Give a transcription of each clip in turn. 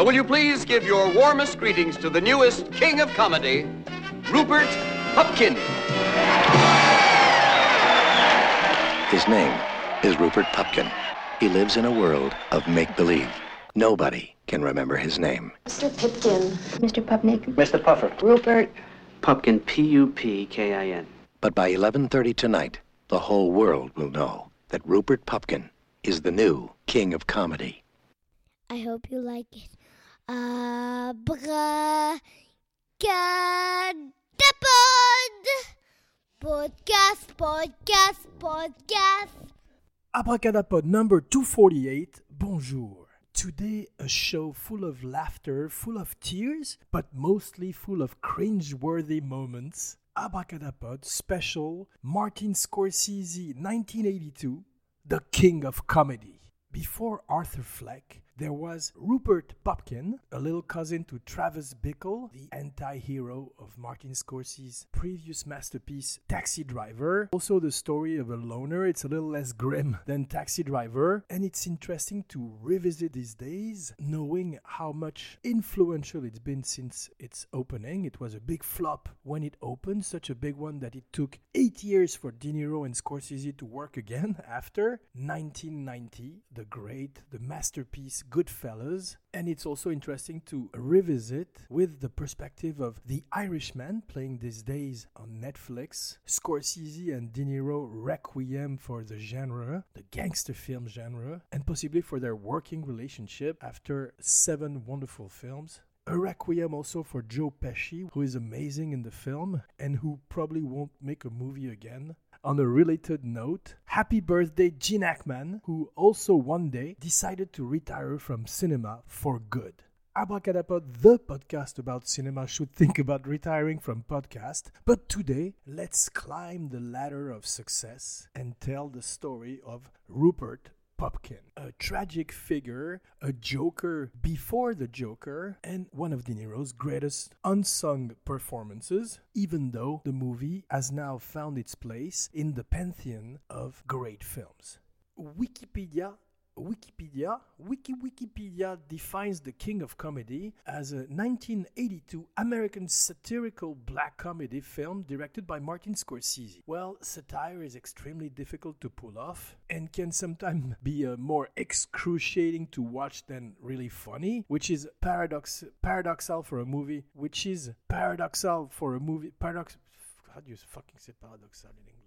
So will you please give your warmest greetings to the newest king of comedy, Rupert Pupkin. His name is Rupert Pupkin. He lives in a world of make-believe. Nobody can remember his name. Mr. Pipkin. Mr. Pupnik. Mr. Puffer. Rupert. Pupkin, P-U-P-K-I-N. But by 11:30 tonight, the whole world will know that Rupert Pupkin is the new king of comedy. I hope you like it. Abracadapod! Podcast, podcast, podcast. Abracadapod number 248. Bonjour. Today, a show full of laughter, full of tears, but mostly full of cringe-worthy moments. Abracadapod special Martin Scorsese 1982, the king of comedy. Before Arthur Fleck, there was Rupert Pupkin, a little cousin to Travis Bickle, the anti hero of Martin Scorsese's previous masterpiece, Taxi Driver. Also, the story of a loner. It's a little less grim than Taxi Driver, and it's interesting to revisit these days, knowing how much influential it's been since its opening. It was a big flop when it opened, such a big one that it took eight years for De Niro and Scorsese to work again after 1990, the great, the masterpiece Goodfellas. And it's also interesting to revisit with the perspective of The Irishman playing these days on Netflix, Scorsese and De Niro requiem for the genre, the gangster film genre, and possibly for their working relationship after seven wonderful films. A requiem also for Joe Pesci, who is amazing in the film and who probably won't make a movie again. On a related note, happy birthday Gene Hackman, who also one day decided to retire from cinema for good. Abracadapod, the podcast about cinema, should think about retiring from podcast. But today, let's climb the ladder of success and tell the story of Rupert Pupkin, a tragic figure, a joker before the Joker, and one of De Niro's greatest unsung performances, even though the movie has now found its place in the pantheon of great films. Wikipedia Wikipedia, Wiki Wikipedia defines the king of comedy as a 1982 American satirical black comedy film directed by Martin Scorsese. Well, satire is extremely difficult to pull off and can sometimes be uh, more excruciating to watch than really funny, which is paradox paradoxal for a movie, which is paradoxal for a movie paradox how do you fucking say paradoxal in English?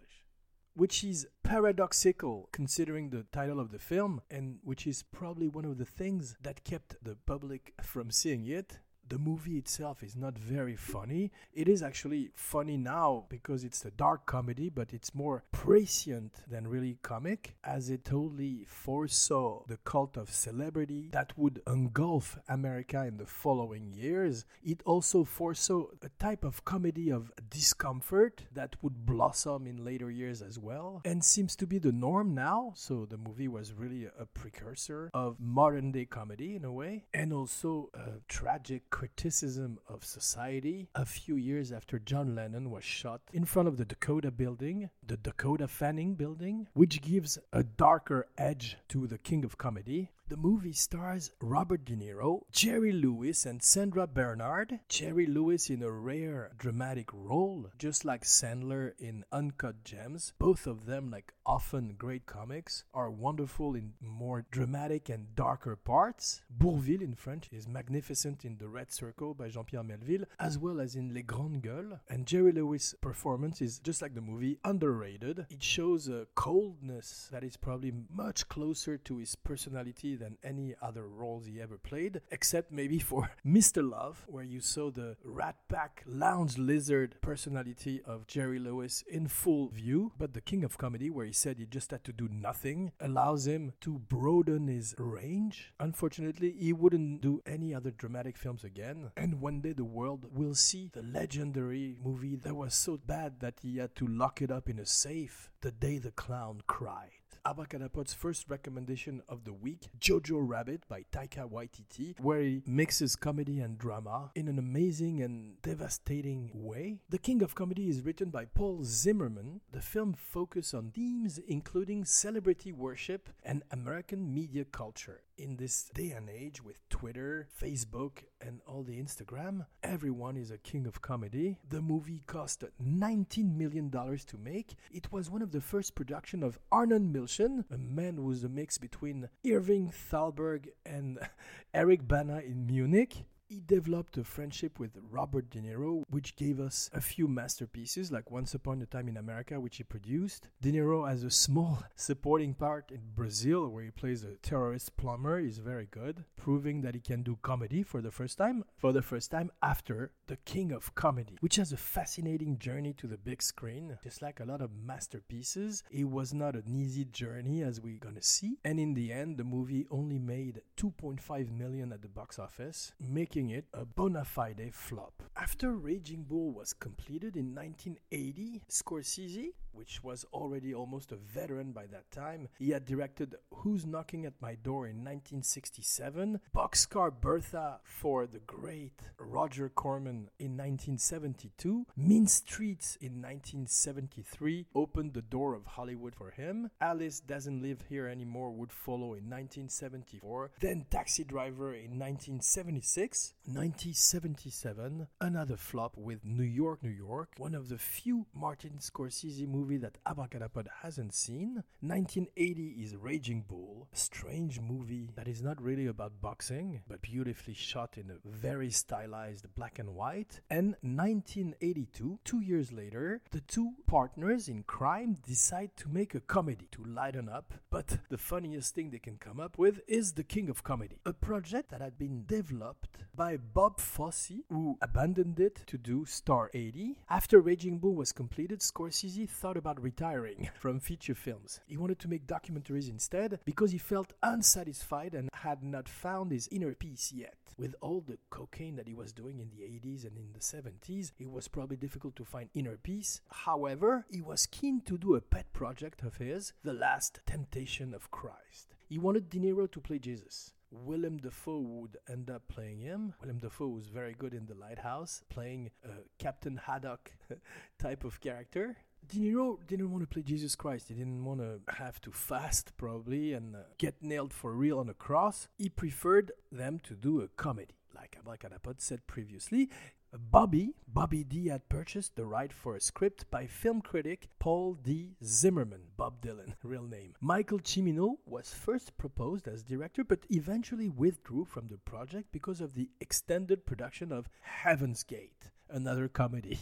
Which is paradoxical considering the title of the film, and which is probably one of the things that kept the public from seeing it. The movie itself is not very funny. It is actually funny now because it's a dark comedy, but it's more prescient than really comic, as it totally foresaw the cult of celebrity that would engulf America in the following years. It also foresaw a type of comedy of discomfort that would blossom in later years as well, and seems to be the norm now. So the movie was really a precursor of modern day comedy in a way, and also a tragic criticism of society a few years after John Lennon was shot in front of the Dakota building, the Dakota Fanning building, which gives a darker edge to the king of comedy. The movie stars Robert De Niro, Jerry Lewis, and Sandra Bernhard. Jerry Lewis in a rare dramatic role, just like Sandler in Uncut Gems. Both of them, like often great comics, are wonderful in more dramatic and darker parts. Bourvil in French is magnificent in The Red Circle by Jean-Pierre Melville, as well as in Les Grandes Gueules. And Jerry Lewis' performance is just like the movie, underrated. It shows a coldness that is probably much closer to his personality than any other roles he ever played, except maybe for Mr. Love, where you saw the rat pack lounge lizard personality of Jerry Lewis in full view. But the king of comedy, where he said he just had to do nothing, allows him to broaden his range. Unfortunately, he wouldn't do any other dramatic films again. And one day the world will see the legendary movie that was so bad that he had to lock it up in a safe the day the clown cried. Abracadapod's first recommendation of the week, Jojo Rabbit by Taika Waititi, where he mixes comedy and drama in an amazing and devastating way. The King of Comedy is written by Paul Zimmerman. The film focuses on themes including celebrity worship and American media culture. In this day and age with Twitter, Facebook, and all the Instagram, everyone is a king of comedy. The movie cost $19 million to make. It was one of the first production of Arnon Milchan, a man who was a mix between Irving Thalberg and Eric Bana in Munich. He developed a friendship with Robert De Niro, which gave us a few masterpieces like Once Upon a Time in America, which he produced. De Niro has a small supporting part in Brazil, where he plays a terrorist plumber. He's very good, proving that he can do comedy for the first time, for the first time after The King of Comedy, which has a fascinating journey to the big screen. Just like a lot of masterpieces, it was not an easy journey, as we're gonna see. And in the end, the movie only made 2.5 million at the box office, making it a bona fide flop. After Raging Bull was completed in 1980, Scorsese, which was already almost a veteran by that time, he had directed Who's Knocking at My Door in 1967, Boxcar Bertha for the great Roger Corman in 1972, Mean Streets in 1973 opened the door of Hollywood for him, Alice Doesn't Live Here Anymore would follow in 1974, then Taxi Driver in 1976, 1977, another flop with New York, New York, one of the few Martin Scorsese movies that Abracadapod hasn't seen. 1980 is Raging Bull, a strange movie that is not really about boxing, but beautifully shot in a very stylized black and white. And 1982, two years later, the two partners in crime decide to make a comedy to lighten up. But the funniest thing they can come up with is The King of Comedy, a project that had been developed by Bob Fosse, who abandoned it to do Star 80. After Raging Bull was completed, Scorsese thought about retiring from feature films. He wanted to make documentaries instead because he felt unsatisfied and had not found his inner peace yet. With all the cocaine that he was doing in the 80s and in the 70s, it was probably difficult to find inner peace. However, he was keen to do a pet project of his, The Last Temptation of Christ. He wanted De Niro to play Jesus. Willem Dafoe would end up playing him. Willem Dafoe was very good in The Lighthouse, playing a Captain Haddock type of character. De Niro didn't want to play Jesus Christ. He didn't want to have to fast, probably, and uh, get nailed for real on a cross. He preferred them to do a comedy, like Abracadapod said previously. Bobby, Bobby D had purchased the right for a script by film critic Paul D. Zimmerman, Bob Dylan, real name. Michael Cimino was first proposed as director but eventually withdrew from the project because of the extended production of Heaven's Gate, another comedy.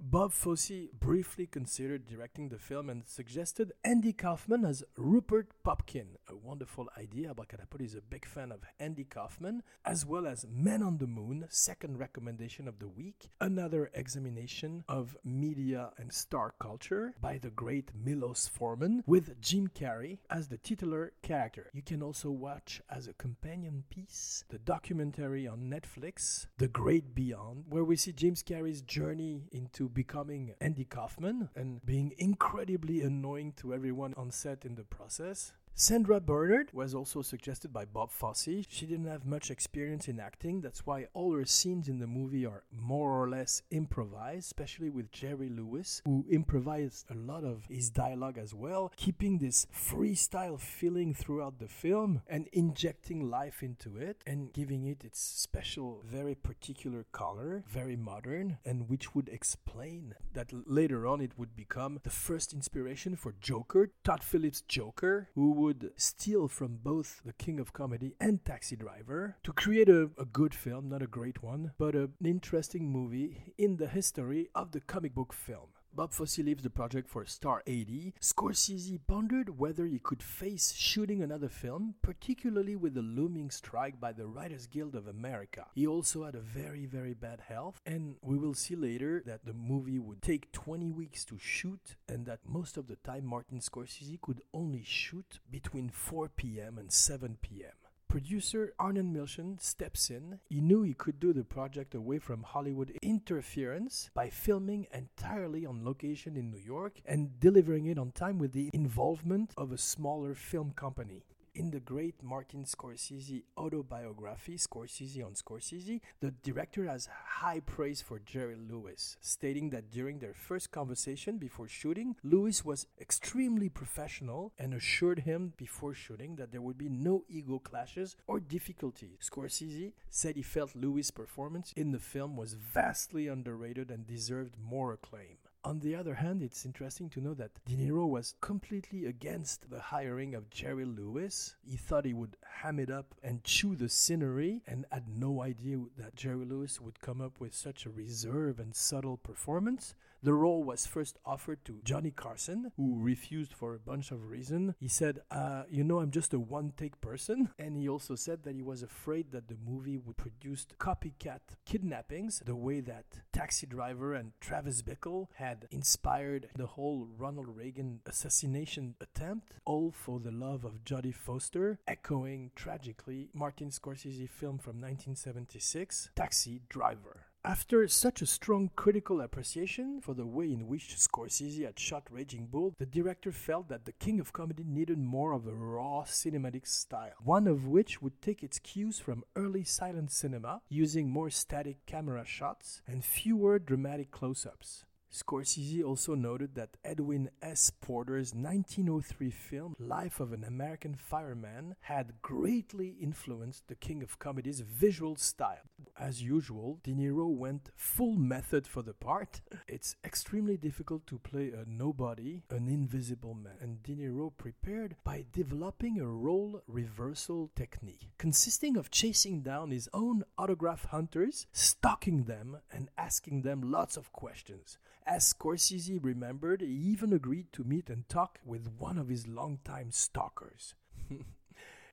Bob Fosse briefly considered directing the film and suggested Andy Kaufman as Rupert Pupkin, a wonderful idea. Abracadapod is a big fan of Andy Kaufman, as well as Man on the Moon, second recommendation of the week, another examination of media and star culture by the great Milos Forman, with Jim Carrey as the titular character. You can also watch as a companion piece the documentary on Netflix, The Great Beyond, where we see James Carrey's journey into becoming Andy Kaufman and being incredibly annoying to everyone on set in the process. Sandra Bernhard was also suggested by Bob Fosse. She didn't have much experience in acting, that's why all her scenes in the movie are more or less improvised, especially with Jerry Lewis, who improvised a lot of his dialogue as well, keeping this freestyle feeling throughout the film and injecting life into it and giving it its special, very particular color, very modern, and which would explain that later on it would become the first inspiration for Joker, Todd Phillips' Joker, who would would steal from both The King of Comedy and Taxi Driver to create a, a good film, not a great one, but a, an interesting movie in the history of the comic book film. Bob Fosse leaves the project for Star 80. Scorsese pondered whether he could face shooting another film, particularly with the looming strike by the Writers Guild of America. He also had a very, very bad health, and we will see later that the movie would take 20 weeks to shoot, and that most of the time Martin Scorsese could only shoot between 4 p.m. and 7 p.m. Producer Arnon Milchan steps in. He knew he could do the project away from Hollywood interference by filming entirely on location in New York and delivering it on time with the involvement of a smaller film company. In the great Martin Scorsese autobiography, Scorsese on Scorsese, the director has high praise for Jerry Lewis, stating that during their first conversation before shooting, Lewis was extremely professional and assured him before shooting that there would be no ego clashes or difficulties. Scorsese said he felt Lewis' performance in the film was vastly underrated and deserved more acclaim. On the other hand, it's interesting to know that De Niro was completely against the hiring of Jerry Lewis. He thought he would ham it up and chew the scenery and had no idea that Jerry Lewis would come up with such a reserved and subtle performance. The role was first offered to Johnny Carson, who refused for a bunch of reasons. He said, uh, You know, I'm just a one take person. And he also said that he was afraid that the movie would produce copycat kidnappings, the way that Taxi Driver and Travis Bickle had inspired the whole Ronald Reagan assassination attempt, all for the love of Jodie Foster, echoing tragically Martin Scorsese film from 1976, Taxi Driver. After such a strong critical appreciation for the way in which Scorsese had shot Raging Bull, the director felt that the King of Comedy needed more of a raw cinematic style, one of which would take its cues from early silent cinema, using more static camera shots and fewer dramatic close ups. Scorsese also noted that Edwin S. Porter's 1903 film Life of an American Fireman had greatly influenced the King of Comedy's visual style. As usual, De Niro went full method for the part. It's extremely difficult to play a nobody, an invisible man, and De Niro prepared by developing a role reversal technique, consisting of chasing down his own autograph hunters, stalking them, and asking them lots of questions. As Scorsese remembered, he even agreed to meet and talk with one of his longtime stalkers.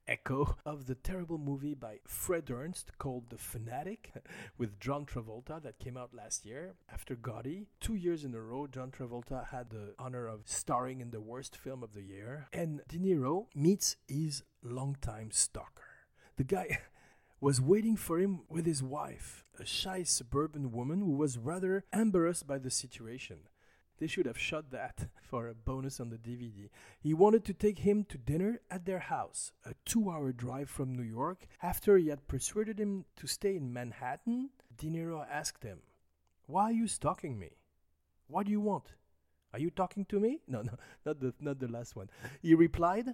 Echo of the terrible movie by Fred Durst called The Fanatic with John Travolta that came out last year after Gotti. Two years in a row, John Travolta had the honor of starring in the worst film of the year. And De Niro meets his longtime stalker. The guy was waiting for him with his wife, a shy suburban woman who was rather embarrassed by the situation. They should have shot that for a bonus on the DVD. He wanted to take him to dinner at their house, a two hour drive from New York. After he had persuaded him to stay in Manhattan, De Niro asked him, Why are you stalking me? What do you want? Are you talking to me? No, no, not the, not the last one. He replied,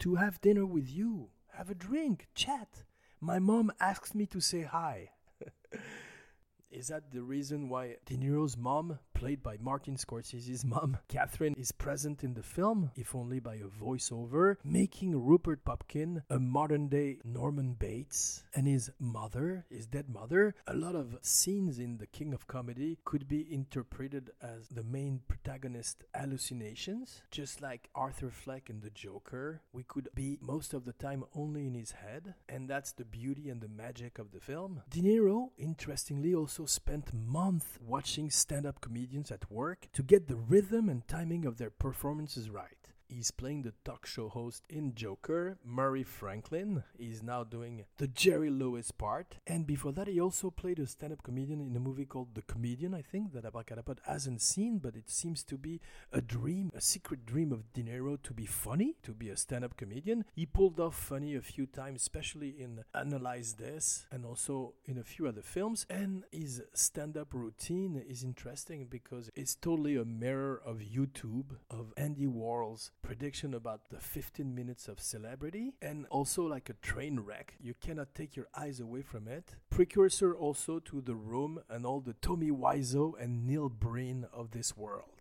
To have dinner with you, have a drink, chat. My mom asks me to say hi. Is that the reason why De Niro's mom, played by Martin Scorsese's mom, Catherine, is present in the film, if only by a voiceover, making Rupert Pupkin a modern day Norman Bates and his mother, his dead mother? A lot of scenes in The King of Comedy could be interpreted as the main protagonist hallucinations, just like Arthur Fleck in The Joker. We could be most of the time only in his head, and that's the beauty and the magic of the film. De Niro, interestingly, also spent months watching stand up comedians at work to get the rhythm and timing of their performances right. He's playing the talk show host in Joker, Murray Franklin. He's now doing the Jerry Lewis part. And before that, he also played a stand up comedian in a movie called The Comedian, I think, that Abracadapod hasn't seen, but it seems to be a dream, a secret dream of De Niro to be funny, to be a stand up comedian. He pulled off funny a few times, especially in Analyze This and also in a few other films. And his stand up routine is interesting because it's totally a mirror of YouTube, of Andy Warhol's prediction about the 15 minutes of celebrity and also like a train wreck. You cannot take your eyes away from it. Precursor also to The Room and all the Tommy Wiseau and Neil Breen of this world.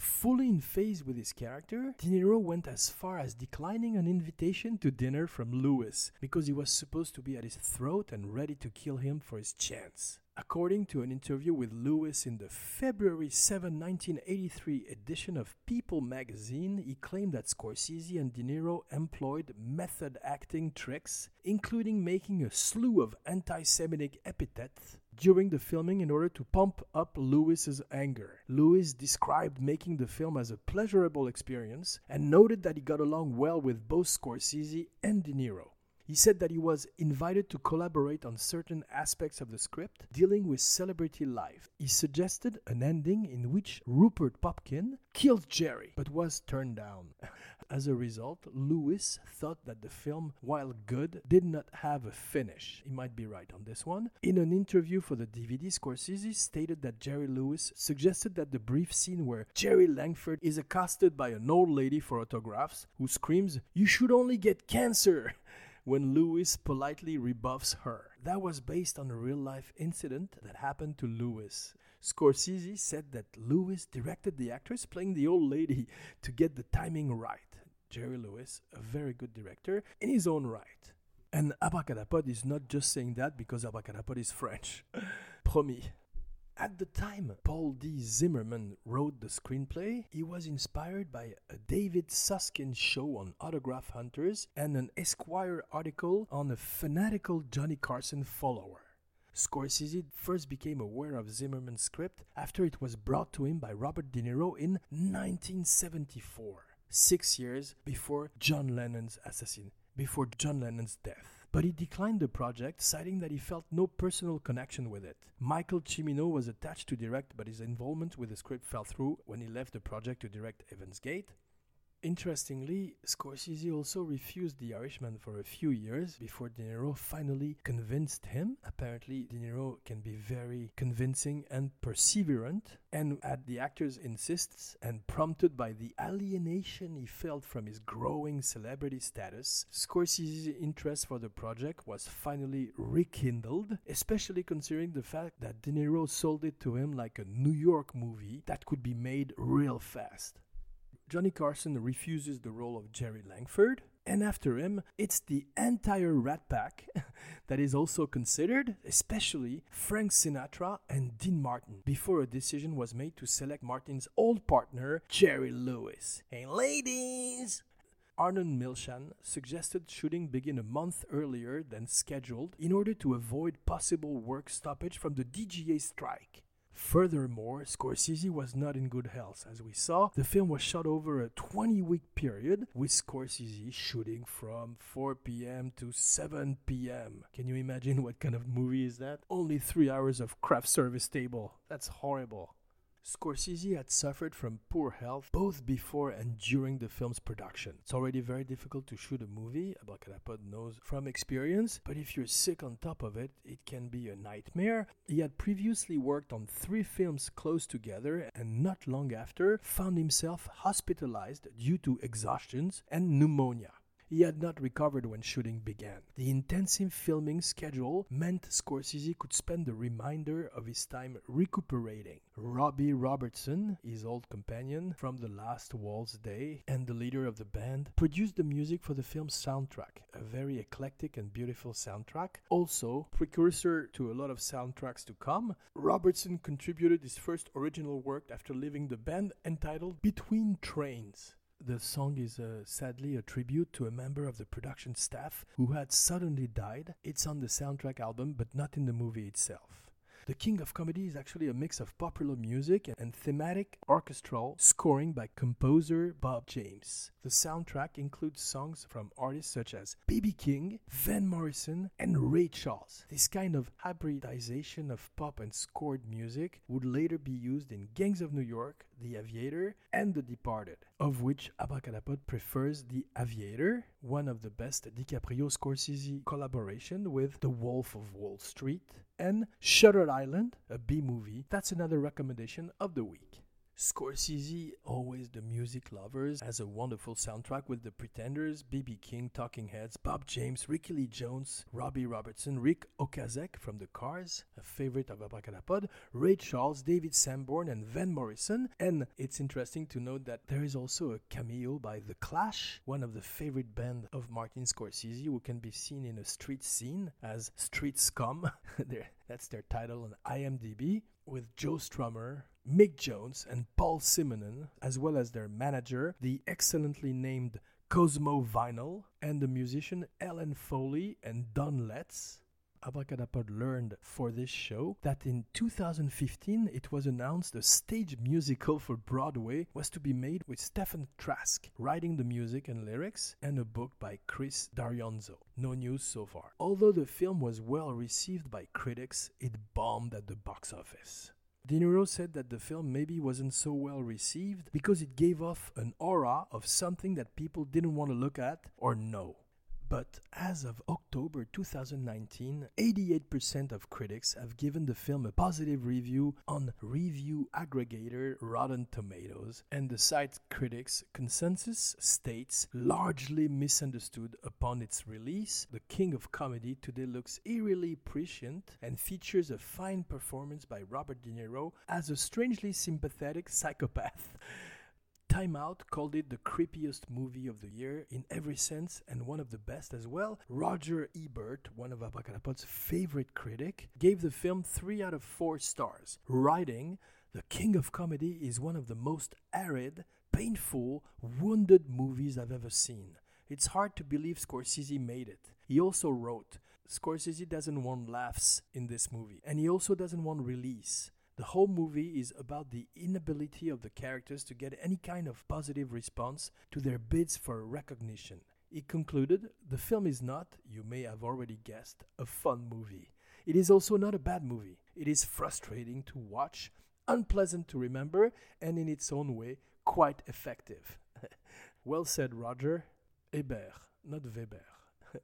Fully in phase with his character, De Niro went as far as declining an invitation to dinner from Lewis because he was supposed to be at his throat and ready to kill him for his chance. According to an interview with Lewis in the February 7, 1983 edition of People magazine, he claimed that Scorsese and De Niro employed method acting tricks, including making a slew of anti Semitic epithets during the filming in order to pump up Lewis's anger. Lewis described making the film as a pleasurable experience and noted that he got along well with both Scorsese and De Niro. He said that he was invited to collaborate on certain aspects of the script dealing with celebrity life. He suggested an ending in which Rupert Pupkin killed Jerry but was turned down. As a result, Lewis thought that the film, while good, did not have a finish. He might be right on this one. In an interview for the DVD, Scorsese stated that Jerry Lewis suggested that the brief scene where Jerry Langford is accosted by an old lady for autographs who screams, You should only get cancer! when Lewis politely rebuffs her. That was based on a real life incident that happened to Lewis. Scorsese said that Lewis directed the actress playing the old lady to get the timing right. Jerry Lewis, a very good director in his own right. And Abracadapod is not just saying that because Abracadapod is French. Promis. At the time Paul D. Zimmerman wrote the screenplay, he was inspired by a David Susskind show on autograph hunters and an Esquire article on a fanatical Johnny Carson follower. Scorsese first became aware of Zimmerman's script after it was brought to him by Robert De Niro in 1974, six years before John Lennon's assassin, before John Lennon's death but he declined the project, citing that he felt no personal connection with it. Michael Cimino was attached to direct, but his involvement with the script fell through when he left the project to direct Heaven's Gate. Interestingly, Scorsese also refused The Irishman for a few years before De Niro finally convinced him. Apparently, De Niro can be very convincing and perseverant, and at the actor's insists and prompted by the alienation he felt from his growing celebrity status, Scorsese's interest for the project was finally rekindled, especially considering the fact that De Niro sold it to him like a New York movie that could be made real fast. Johnny Carson refuses the role of Jerry Langford, and after him, it's the entire Rat Pack that is also considered, especially Frank Sinatra and Dean Martin, before a decision was made to select Martin's old partner, Jerry Lewis. Hey, ladies! Arnon Milchan suggested shooting begin a month earlier than scheduled in order to avoid possible work stoppage from the DGA strike. Furthermore, Scorsese was not in good health. As we saw, the film was shot over a 20 week period, with Scorsese shooting from 4 p.m. to 7 p.m. Can you imagine what kind of movie is that? Only three hours of craft service table. That's horrible. Scorsese had suffered from poor health both before and during the film's production. It's already very difficult to shoot a movie, Abracadapod knows from experience, but if you're sick on top of it, it can be a nightmare. He had previously worked on three films close together and not long after found himself hospitalized due to exhaustion and pneumonia. He had not recovered when shooting began. The intensive filming schedule meant Scorsese could spend the remainder of his time recuperating. Robbie Robertson, his old companion from The Last Waltz Day and the leader of the band, produced the music for the film's soundtrack, a very eclectic and beautiful soundtrack. Also, precursor to a lot of soundtracks to come, Robertson contributed his first original work after leaving the band entitled Between Trains. The song is uh, sadly a tribute to a member of the production staff who had suddenly died. It's on the soundtrack album, but not in the movie itself. The King of Comedy is actually a mix of popular music and thematic orchestral scoring by composer Bob James. The soundtrack includes songs from artists such as B.B. King, Van Morrison, and Ray Charles. This kind of hybridization of pop and scored music would later be used in Gangs of New York, The Aviator, and The Departed, of which Abracadapod prefers The Aviator, one of the best DiCaprio Scorsese collaboration with The Wolf of Wall Street, and Shutter Island, a B movie. That's another recommendation of the week. Scorsese, always the music lovers, has a wonderful soundtrack with The Pretenders, B.B. King, Talking Heads, Bob James, Rickie Lee Jones, Robbie Robertson, Ric Ocasek from The Cars, a favorite of Abracadapod, Ray Charles, David Sanborn, and Van Morrison. And it's interesting to note that there is also a cameo by The Clash, one of the favorite band of Martin Scorsese, who can be seen in a street scene as Street Scum. That's their title on IMDb, with Joe Strummer, Mick Jones and Paul Simonon, as well as their manager, the excellently named Cosmo Vinyl, and the musician Ellen Foley and Don Letts. Abracadapod learned for this show that in 2015 it was announced a stage musical for Broadway was to be made with Stephen Trask writing the music and lyrics and a book by Chris D'Arienzo. No news so far. Although the film was well received by critics, it bombed at the box office. De Niro said that the film maybe wasn't so well received because it gave off an aura of something that people didn't want to look at or know. But as of October 2019, 88% of critics have given the film a positive review on review aggregator Rotten Tomatoes, and the site critics' consensus states largely misunderstood upon its release. The King of Comedy today looks eerily prescient and features a fine performance by Robert De Niro as a strangely sympathetic psychopath. Time Out called it the creepiest movie of the year in every sense and one of the best as well. Roger Ebert, one of Abracadapod's favorite critic, gave the film 3 out of 4 stars, writing, The King of Comedy is one of the most arid, painful, wounded movies I've ever seen. It's hard to believe Scorsese made it. He also wrote, Scorsese doesn't want laughs in this movie, and he also doesn't want release. The whole movie is about the inability of the characters to get any kind of positive response to their bids for recognition. He concluded, The film is not, you may have already guessed, a fun movie. It is also not a bad movie. It is frustrating to watch, unpleasant to remember, and in its own way, quite effective. well said, Roger. Ebert, not Weber.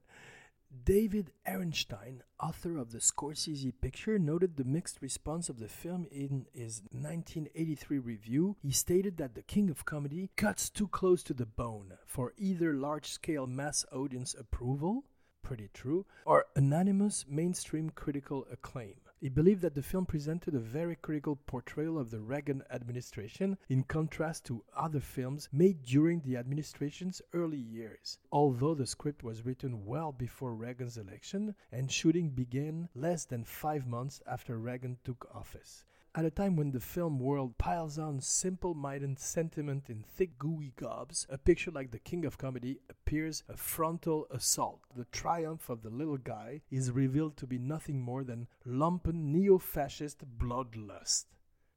David Ehrenstein, author of the Scorsese picture, noted the mixed response of the film in his 1983 review. He stated that The King of Comedy cuts too close to the bone for either large scale mass audience approval, pretty true, or unanimous mainstream critical acclaim. He believed that the film presented a very critical portrayal of the Reagan administration in contrast to other films made during the administration's early years. Although the script was written well before Reagan's election and shooting began less than five months after Reagan took office. At a time when the film world piles on simple minded sentiment in thick, gooey gobs, a picture like The King of Comedy appears a frontal assault. The triumph of the little guy is revealed to be nothing more than lumpen neo fascist bloodlust.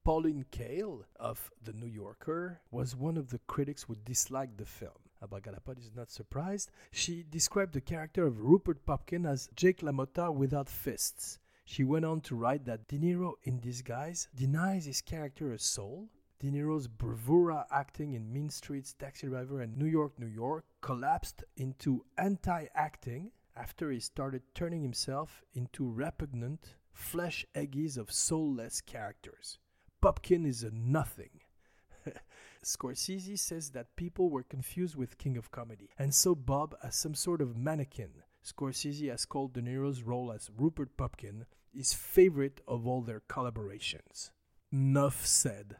Pauline Kael of The New Yorker was one of the critics who disliked the film. Abracadapod is not surprised. She described the character of Rupert Pupkin as Jake LaMotta without fists. She went on to write that De Niro, in disguise, denies his character a soul. De Niro's bravura acting in Mean Streets, Taxi Driver, and New York, New York collapsed into anti acting after he started turning himself into repugnant flesh eggies of soulless characters. Pupkin is a nothing. Scorsese says that people were confused with King of Comedy, and saw Bob as some sort of mannequin. Scorsese has called De Niro's role as Rupert Pupkin his favorite of all their collaborations. Nuff said.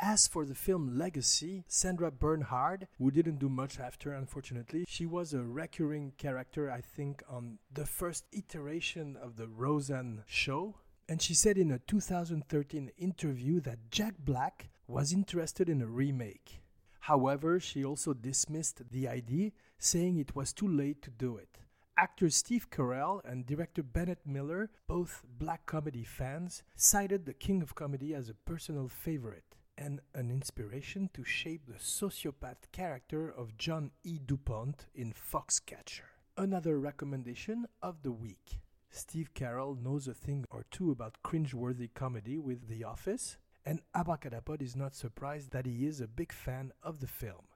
As for the film Legacy, Sandra Bernhard, who didn't do much after, unfortunately, she was a recurring character, I think, on the first iteration of the Roseanne show. And she said in a 2013 interview that Jack Black was interested in a remake. However, she also dismissed the idea, saying it was too late to do it. Actor Steve Carell and director Bennett Miller, both black comedy fans, cited The King of Comedy as a personal favorite and an inspiration to shape the sociopath character of John E. DuPont in Foxcatcher. Another recommendation of the week. Steve Carell knows a thing or two about cringeworthy comedy with The Office, and Abracadapod is not surprised that he is a big fan of the film.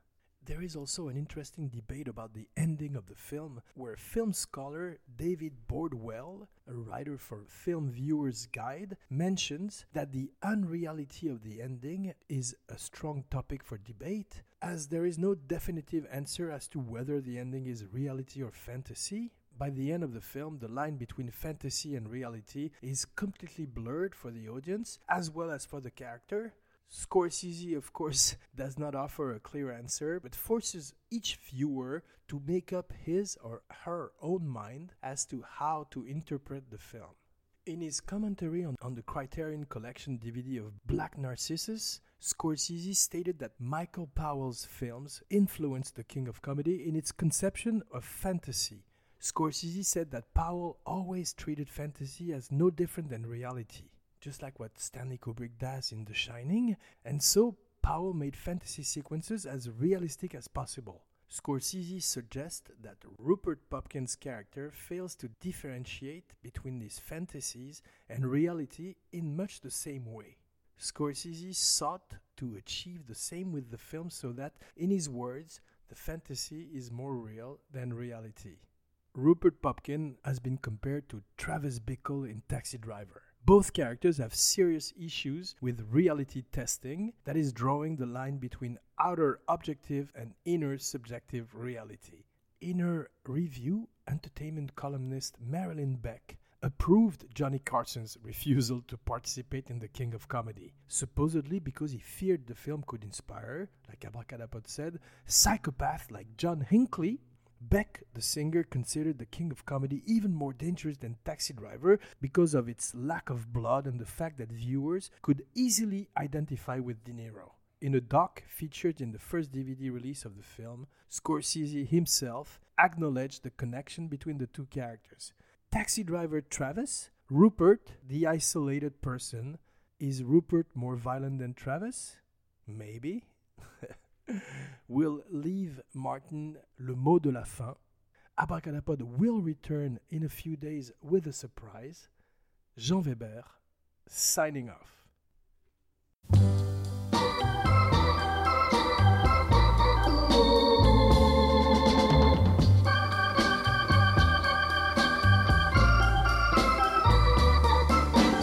There is also an interesting debate about the ending of the film, where film scholar David Bordwell, a writer for Film Viewer's Guide, mentions that the unreality of the ending is a strong topic for debate, as there is no definitive answer as to whether the ending is reality or fantasy. By the end of the film, the line between fantasy and reality is completely blurred for the audience as well as for the character. Scorsese, of course, does not offer a clear answer, but forces each viewer to make up his or her own mind as to how to interpret the film. In his commentary on, on the Criterion Collection DVD of Black Narcissus, Scorsese stated that Michael Powell's films influenced the King of Comedy in its conception of fantasy. Scorsese said that Powell always treated fantasy as no different than reality just like what Stanley Kubrick does in The Shining, and so Powell made fantasy sequences as realistic as possible. Scorsese suggests that Rupert Pupkin's character fails to differentiate between these fantasies and reality in much the same way. Scorsese sought to achieve the same with the film so that, in his words, the fantasy is more real than reality. Rupert Pupkin has been compared to Travis Bickle in Taxi Driver. Both characters have serious issues with reality testing, that is, drawing the line between outer objective and inner subjective reality. In her review, entertainment columnist Marilyn Beck approved Johnny Carson's refusal to participate in The King of Comedy, supposedly because he feared the film could inspire, like Abracadapod said, psychopaths like John Hinckley. Beck, the singer, considered The King of Comedy even more dangerous than Taxi Driver because of its lack of blood and the fact that viewers could easily identify with De Niro. In a doc featured in the first DVD release of the film, Scorsese himself acknowledged the connection between the two characters. Taxi driver Travis, Rupert, the isolated person. Is Rupert more violent than Travis? Maybe. we'll leave Martin le mot de la fin. Abracadapod will return in a few days with a surprise. Jean Weber, signing off.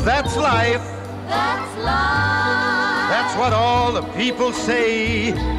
That's life. That's life. That's what all the people say.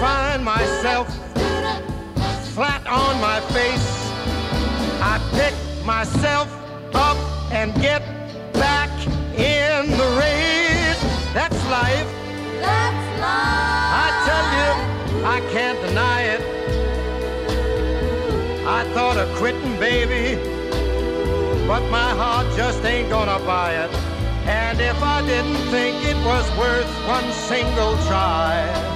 find myself flat on my face, I pick myself up and get back in the race. That's life. That's life. I tell you, I can't deny it. I thought of quitting, baby, but my heart just ain't gonna buy it. And if I didn't think it was worth one single try,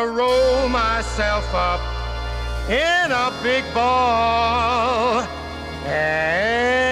gonna roll myself up in a big ball. And